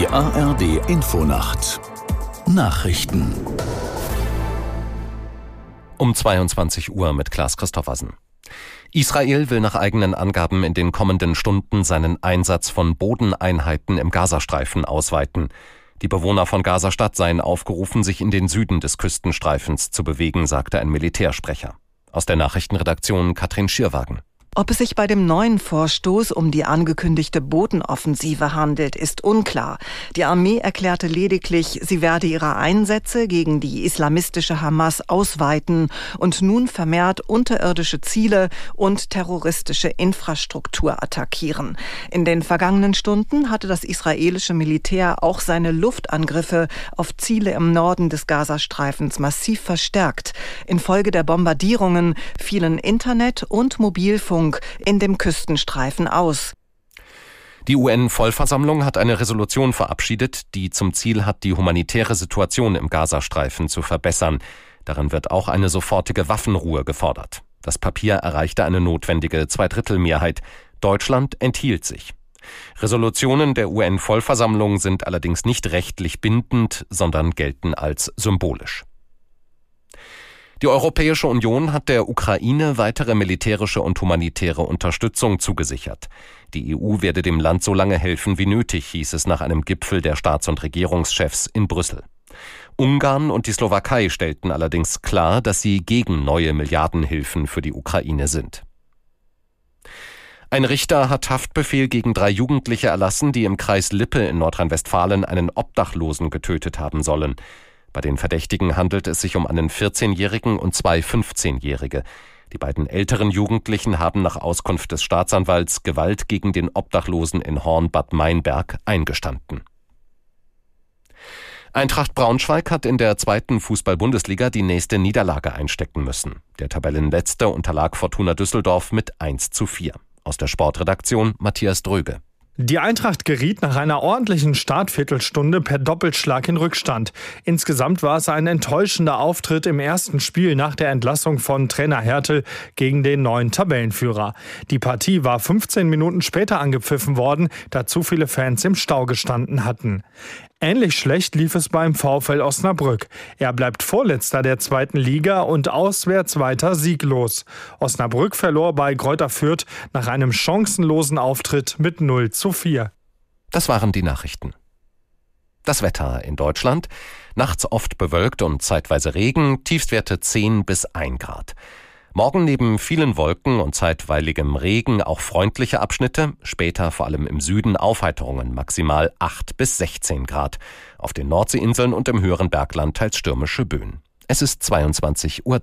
Die ARD Infonacht Nachrichten um 22 Uhr mit Klaas Christoffersen. Israel will nach eigenen Angaben in den kommenden Stunden seinen Einsatz von Bodeneinheiten im Gazastreifen ausweiten. Die Bewohner von Gazastadt seien aufgerufen, sich in den Süden des Küstenstreifens zu bewegen, sagte ein Militärsprecher. Aus der Nachrichtenredaktion Katrin Schierwagen. Ob es sich bei dem neuen Vorstoß um die angekündigte Bodenoffensive handelt, ist unklar. Die Armee erklärte lediglich, sie werde ihre Einsätze gegen die islamistische Hamas ausweiten und nun vermehrt unterirdische Ziele und terroristische Infrastruktur attackieren. In den vergangenen Stunden hatte das israelische Militär auch seine Luftangriffe auf Ziele im Norden des Gazastreifens massiv verstärkt. Infolge der Bombardierungen fielen Internet und Mobilfunk Versorgung in dem Küstenstreifen aus. Die UN-Vollversammlung hat eine Resolution verabschiedet, die zum Ziel hat, die humanitäre Situation im Gazastreifen zu verbessern. Darin wird auch eine sofortige Waffenruhe gefordert. Das Papier erreichte eine notwendige Zweidrittelmehrheit. Deutschland enthielt sich. Resolutionen der UN-Vollversammlung sind allerdings nicht rechtlich bindend, sondern gelten als symbolisch. Die Europäische Union hat der Ukraine weitere militärische und humanitäre Unterstützung zugesichert. Die EU werde dem Land so lange helfen wie nötig, hieß es nach einem Gipfel der Staats- und Regierungschefs in Brüssel. Ungarn und die Slowakei stellten allerdings klar, dass sie gegen neue Milliardenhilfen für die Ukraine sind. Ein Richter hat Haftbefehl gegen drei Jugendliche erlassen, die im Kreis Lippe in Nordrhein-Westfalen einen Obdachlosen getötet haben sollen. Bei den Verdächtigen handelt es sich um einen 14-Jährigen und zwei 15-Jährige. Die beiden älteren Jugendlichen haben nach Auskunft des Staatsanwalts Gewalt gegen den Obdachlosen in Horn-Bad Meinberg eingestanden. Eintracht Braunschweig hat in der zweiten Fußball-Bundesliga die nächste Niederlage einstecken müssen. Der Tabellenletzte unterlag Fortuna Düsseldorf mit 1 zu 4. Aus der Sportredaktion Matthias Dröge. Die Eintracht geriet nach einer ordentlichen Startviertelstunde per Doppelschlag in Rückstand. Insgesamt war es ein enttäuschender Auftritt im ersten Spiel nach der Entlassung von Trainer Hertel gegen den neuen Tabellenführer. Die Partie war 15 Minuten später angepfiffen worden, da zu viele Fans im Stau gestanden hatten. Ähnlich schlecht lief es beim VfL Osnabrück. Er bleibt Vorletzter der zweiten Liga und auswärts weiter sieglos. Osnabrück verlor bei Kräuter Fürth nach einem chancenlosen Auftritt mit 0 zu 4. Das waren die Nachrichten. Das Wetter in Deutschland. Nachts oft bewölkt und zeitweise Regen, Tiefstwerte 10 bis 1 Grad. Morgen neben vielen Wolken und zeitweiligem Regen auch freundliche Abschnitte, später vor allem im Süden Aufheiterungen maximal 8 bis 16 Grad. Auf den Nordseeinseln und im höheren Bergland teils stürmische Böen. Es ist 22.03 Uhr.